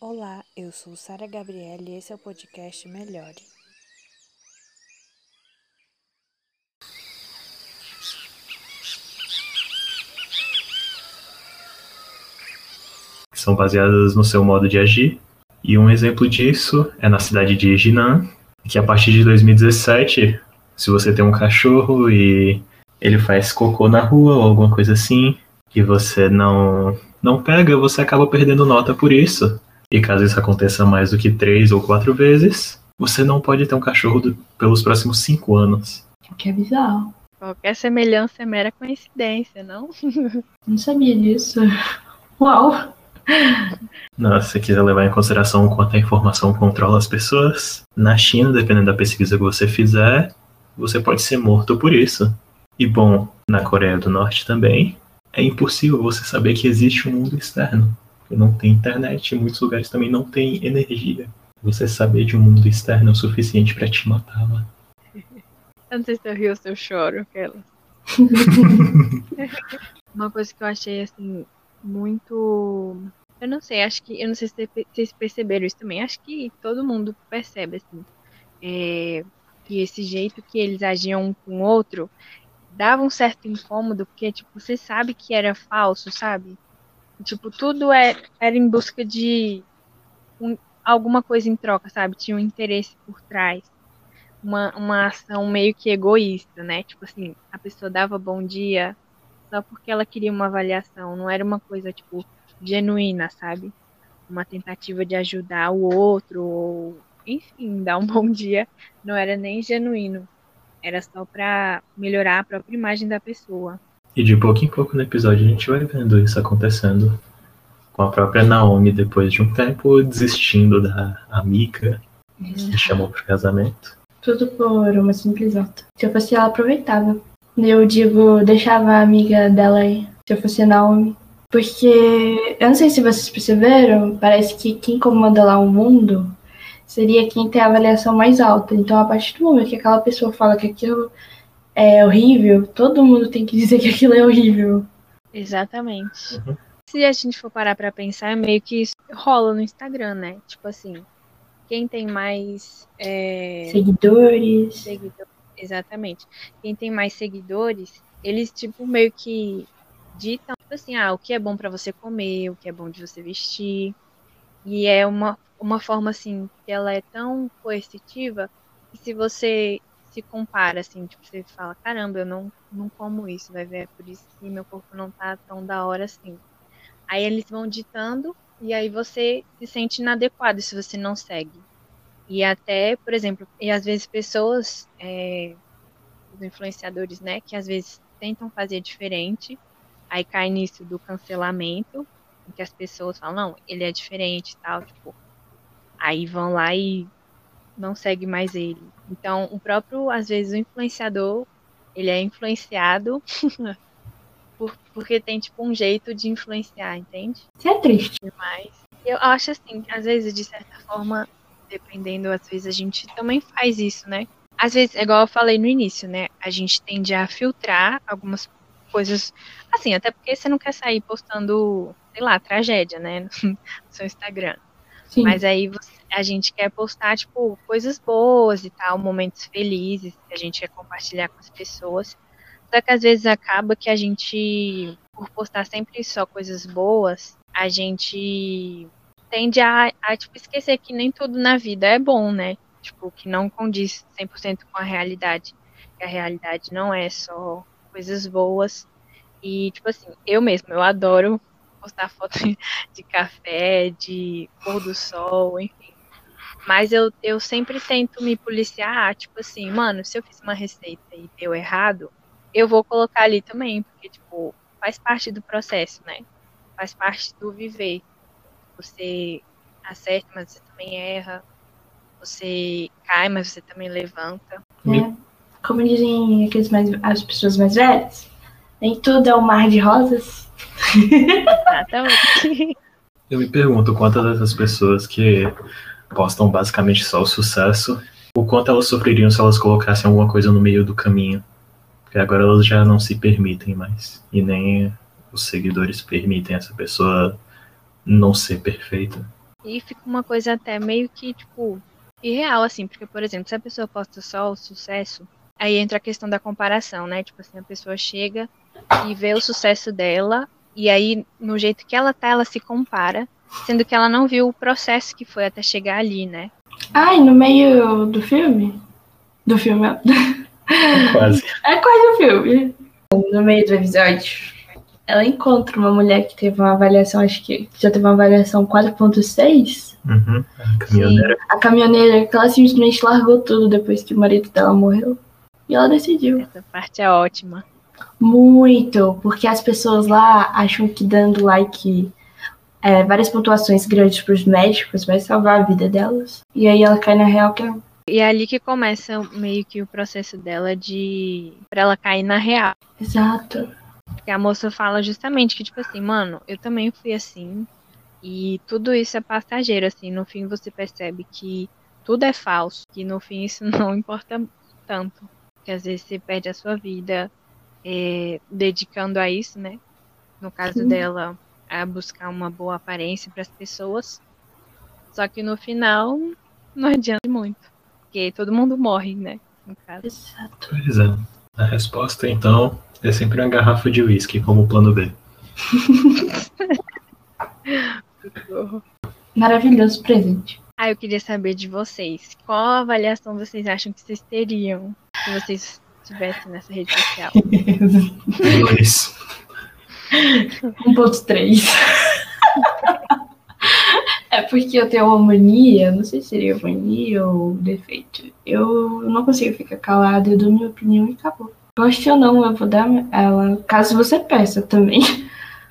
Olá, eu sou Sara Gabriele e esse é o podcast Melhore. São baseadas no seu modo de agir. E um exemplo disso é na cidade de Jinan, que a partir de 2017, se você tem um cachorro e ele faz cocô na rua ou alguma coisa assim, e você não não pega, você acaba perdendo nota por isso. E caso isso aconteça mais do que três ou quatro vezes, você não pode ter um cachorro do, pelos próximos cinco anos. O que é bizarro. Qualquer semelhança é mera coincidência, não? Não sabia disso. Uau! Não, se você quiser levar em consideração o quanto a informação controla as pessoas, na China, dependendo da pesquisa que você fizer, você pode ser morto por isso. E bom, na Coreia do Norte também, é impossível você saber que existe um mundo externo. Não tem internet, em muitos lugares também não tem energia. Você saber de um mundo externo é o suficiente para te matar lá. Eu não sei se eu rio ou se eu choro, aquela. Uma coisa que eu achei, assim, muito. Eu não sei, acho que. Eu não sei se vocês perceberam isso também. Acho que todo mundo percebe, assim. É, que esse jeito que eles agiam um com o outro dava um certo incômodo, porque, tipo, você sabe que era falso, sabe? Tipo, tudo é, era em busca de um, alguma coisa em troca, sabe? Tinha um interesse por trás. Uma, uma ação meio que egoísta, né? Tipo assim, a pessoa dava bom dia só porque ela queria uma avaliação. Não era uma coisa, tipo, genuína, sabe? Uma tentativa de ajudar o outro, ou, enfim, dar um bom dia. Não era nem genuíno. Era só pra melhorar a própria imagem da pessoa. E de pouco em pouco no episódio a gente vai vendo isso acontecendo. Com a própria Naomi, depois de um tempo, desistindo da amiga que chamou pro casamento. Tudo por uma simples nota. Se eu fosse ela, aproveitava. Eu digo, deixava a amiga dela aí, se eu fosse Naomi. Porque, eu não sei se vocês perceberam, parece que quem comanda lá o mundo seria quem tem a avaliação mais alta. Então, a partir do momento que aquela pessoa fala que aquilo é horrível, todo mundo tem que dizer que aquilo é horrível. Exatamente. Uhum. Se a gente for parar pra pensar, é meio que isso rola no Instagram, né? Tipo assim, quem tem mais é... seguidores. Seguidor... Exatamente. Quem tem mais seguidores, eles, tipo, meio que ditam, tipo assim, ah, o que é bom para você comer, o que é bom de você vestir. E é uma, uma forma, assim, que ela é tão coercitiva que se você se compara, assim, tipo, você fala, caramba, eu não, não como isso, vai ver, é por isso que meu corpo não tá tão da hora assim. Aí eles vão ditando e aí você se sente inadequado se você não segue. E até, por exemplo, e às vezes pessoas, é, os influenciadores, né, que às vezes tentam fazer diferente, aí cai nisso do cancelamento, em que as pessoas falam, não, ele é diferente e tal, tipo, aí vão lá e não segue mais ele. Então, o próprio, às vezes, o influenciador, ele é influenciado por, porque tem, tipo, um jeito de influenciar, entende? Isso é triste. Mas eu acho, assim, às vezes, de certa forma, dependendo, às vezes, a gente também faz isso, né? Às vezes, igual eu falei no início, né? A gente tende a filtrar algumas coisas, assim, até porque você não quer sair postando, sei lá, tragédia, né? No seu Instagram. Sim. Mas aí a gente quer postar, tipo, coisas boas e tal, momentos felizes que a gente quer compartilhar com as pessoas. Só que às vezes acaba que a gente, por postar sempre só coisas boas, a gente tende a, a tipo, esquecer que nem tudo na vida é bom, né? Tipo, que não condiz 100% com a realidade. Que a realidade não é só coisas boas. E, tipo assim, eu mesmo, eu adoro postar foto de café, de pôr do sol, enfim. Mas eu, eu sempre tento me policiar, tipo assim, mano, se eu fiz uma receita e deu errado, eu vou colocar ali também, porque, tipo, faz parte do processo, né? Faz parte do viver. Você acerta, mas você também erra. Você cai, mas você também levanta. É. Como dizem aqueles mais, as pessoas mais velhas, nem tudo é um mar de rosas. Exatamente. Eu me pergunto quantas dessas pessoas que postam basicamente só o sucesso, o quanto elas sofreriam se elas colocassem alguma coisa no meio do caminho. Porque agora elas já não se permitem mais. E nem os seguidores permitem essa pessoa não ser perfeita. E fica uma coisa até meio que, tipo, irreal, assim, porque, por exemplo, se a pessoa posta só o sucesso, aí entra a questão da comparação, né? Tipo assim, a pessoa chega e vê o sucesso dela, e aí, no jeito que ela tá, ela se compara, sendo que ela não viu o processo que foi até chegar ali, né? Ai, no meio do filme? Do filme. Quase. É quase o filme. No meio do episódio, ela encontra uma mulher que teve uma avaliação, acho que já teve uma avaliação 4.6. Uhum. A caminhoneira. A caminhoneira, que ela simplesmente largou tudo depois que o marido dela morreu. E ela decidiu. Essa parte é ótima. Muito, porque as pessoas lá acham que dando like, é, várias pontuações grandes pros médicos vai salvar a vida delas. E aí ela cai na real que não. E é ali que começa meio que o processo dela de. pra ela cair na real. Exato. Porque a moça fala justamente que, tipo assim, mano, eu também fui assim. E tudo isso é passageiro, assim. No fim você percebe que tudo é falso. Que no fim isso não importa tanto. Que às vezes você perde a sua vida é, dedicando a isso, né? No caso Sim. dela, a buscar uma boa aparência para as pessoas. Só que no final não adianta muito. Porque todo mundo morre, né? No caso. Exato. Pois é. A resposta, então, é sempre uma garrafa de uísque como plano B. Maravilhoso presente. Ah, eu queria saber de vocês. Qual avaliação vocês acham que vocês teriam se vocês estivessem nessa rede social? Dois. 1.3. é porque eu tenho uma mania, não sei se seria mania ou defeito. Eu não consigo ficar calada, eu dou minha opinião e acabou. Goste ou não, eu vou dar ela, caso você peça também.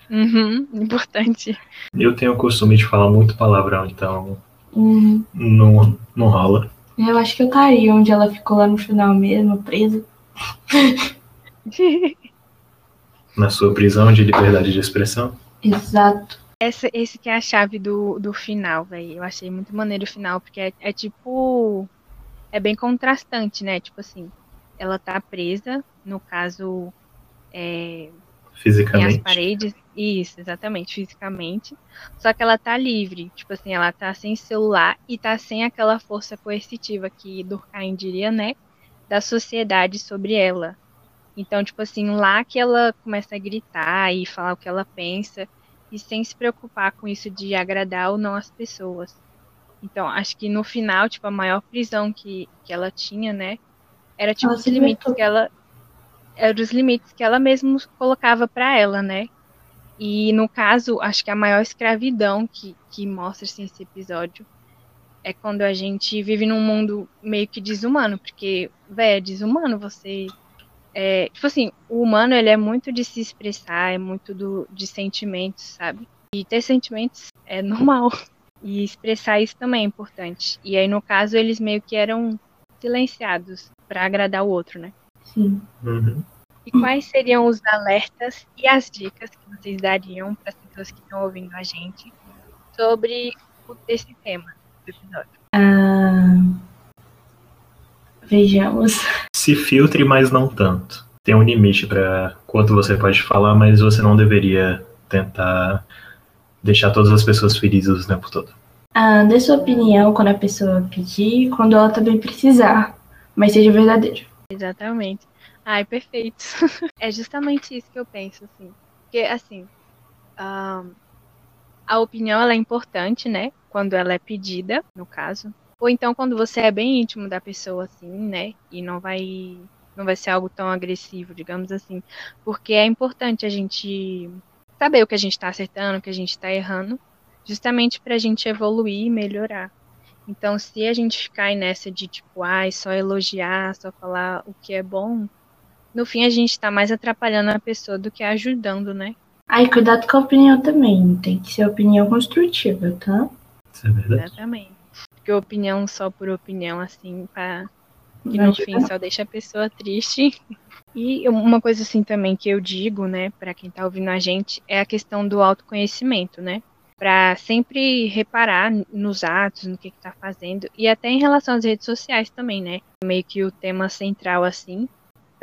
Uhum, importante. Eu tenho o costume de falar muito palavrão, então Hum, não, não rola. eu acho que eu estaria onde ela ficou lá no final mesmo, presa. Na sua prisão de liberdade de expressão. Exato. Essa, esse que é a chave do, do final, velho. Eu achei muito maneiro o final, porque é, é tipo. É bem contrastante, né? Tipo assim, ela tá presa, no caso, é, tem as Fisicamente. paredes. Isso, exatamente, fisicamente. Só que ela tá livre. Tipo assim, ela tá sem celular e tá sem aquela força coercitiva que Durkheim diria, né? Da sociedade sobre ela. Então, tipo assim, lá que ela começa a gritar e falar o que ela pensa, e sem se preocupar com isso de agradar ou não as pessoas. Então, acho que no final, tipo, a maior prisão que, que ela tinha, né? Era tipo Ela os limites que ela. Eram os limites que ela mesma colocava pra ela, né? E no caso, acho que a maior escravidão que, que mostra-se nesse episódio é quando a gente vive num mundo meio que desumano, porque, velho, é desumano você. É, tipo assim, o humano ele é muito de se expressar, é muito do, de sentimentos, sabe? E ter sentimentos é normal. E expressar isso também é importante. E aí, no caso, eles meio que eram silenciados pra agradar o outro, né? Sim. Uhum. E quais seriam os alertas e as dicas que vocês dariam para as pessoas que estão ouvindo a gente sobre esse tema? Ah, vejamos. Se filtre, mas não tanto. Tem um limite para quanto você pode falar, mas você não deveria tentar deixar todas as pessoas felizes o tempo todo. Ah, dê sua opinião quando a pessoa pedir, quando ela também precisar, mas seja verdadeiro. Exatamente. Ai, perfeito. é justamente isso que eu penso, assim. Porque, assim, ahn, a opinião é importante, né? Quando ela é pedida, no caso. Ou então quando você é bem íntimo da pessoa, assim, né? E não vai, não vai ser algo tão agressivo, digamos assim. Porque é importante a gente saber o que a gente tá acertando, o que a gente tá errando, justamente pra gente evoluir e melhorar. Então, se a gente ficar nessa de tipo, ai, só elogiar, só falar o que é bom, no fim a gente tá mais atrapalhando a pessoa do que ajudando, né? Ai, cuidado com a opinião também. Tem que ser opinião construtiva, tá? Isso é verdade. Exatamente. Porque opinião só por opinião, assim, pra... que Não no fim só deixa a pessoa triste. E uma coisa assim também que eu digo, né, pra quem tá ouvindo a gente, é a questão do autoconhecimento, né? Pra sempre reparar nos atos, no que, que tá fazendo, e até em relação às redes sociais também, né? Meio que o tema central, assim,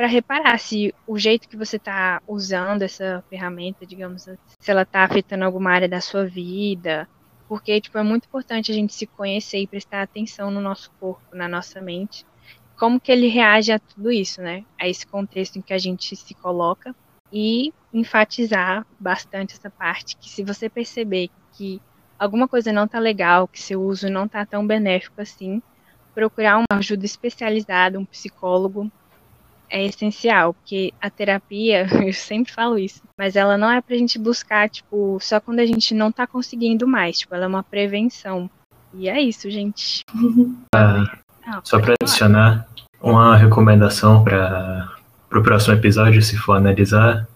para reparar se o jeito que você tá usando essa ferramenta, digamos se ela tá afetando alguma área da sua vida, Porque, tipo, é muito importante a gente se conhecer e prestar atenção no nosso corpo, na nossa mente. Como que ele reage a tudo isso, né? A esse contexto em que a gente se coloca. E enfatizar bastante essa parte, que se você perceber que alguma coisa não tá legal, que seu uso não tá tão benéfico assim, procurar uma ajuda especializada, um psicólogo, é essencial, porque a terapia, eu sempre falo isso, mas ela não é pra gente buscar, tipo, só quando a gente não tá conseguindo mais, tipo, ela é uma prevenção. E é isso, gente. Ah, Ah, só para adicionar uma recomendação para o próximo episódio, se for analisar,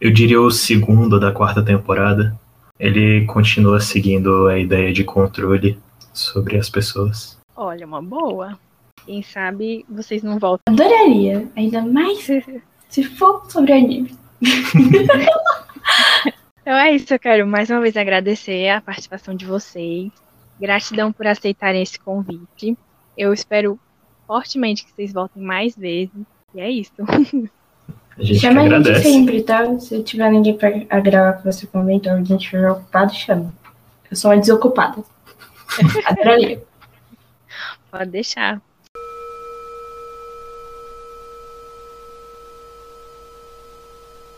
eu diria o segundo da quarta temporada. Ele continua seguindo a ideia de controle sobre as pessoas. Olha, uma boa. Quem sabe vocês não voltam. Adoraria, ainda mais se for sobre anime. Então é isso, eu quero mais uma vez agradecer a participação de vocês. Gratidão por aceitarem esse convite. Eu espero fortemente que vocês voltem mais vezes. E é isso. A gente chama a gente agradece. sempre, tá? Se tiver ninguém pra a gravar com você comenta, ou alguém estiver ocupado, chama. Eu sou uma desocupada. Adoraria. Pode deixar.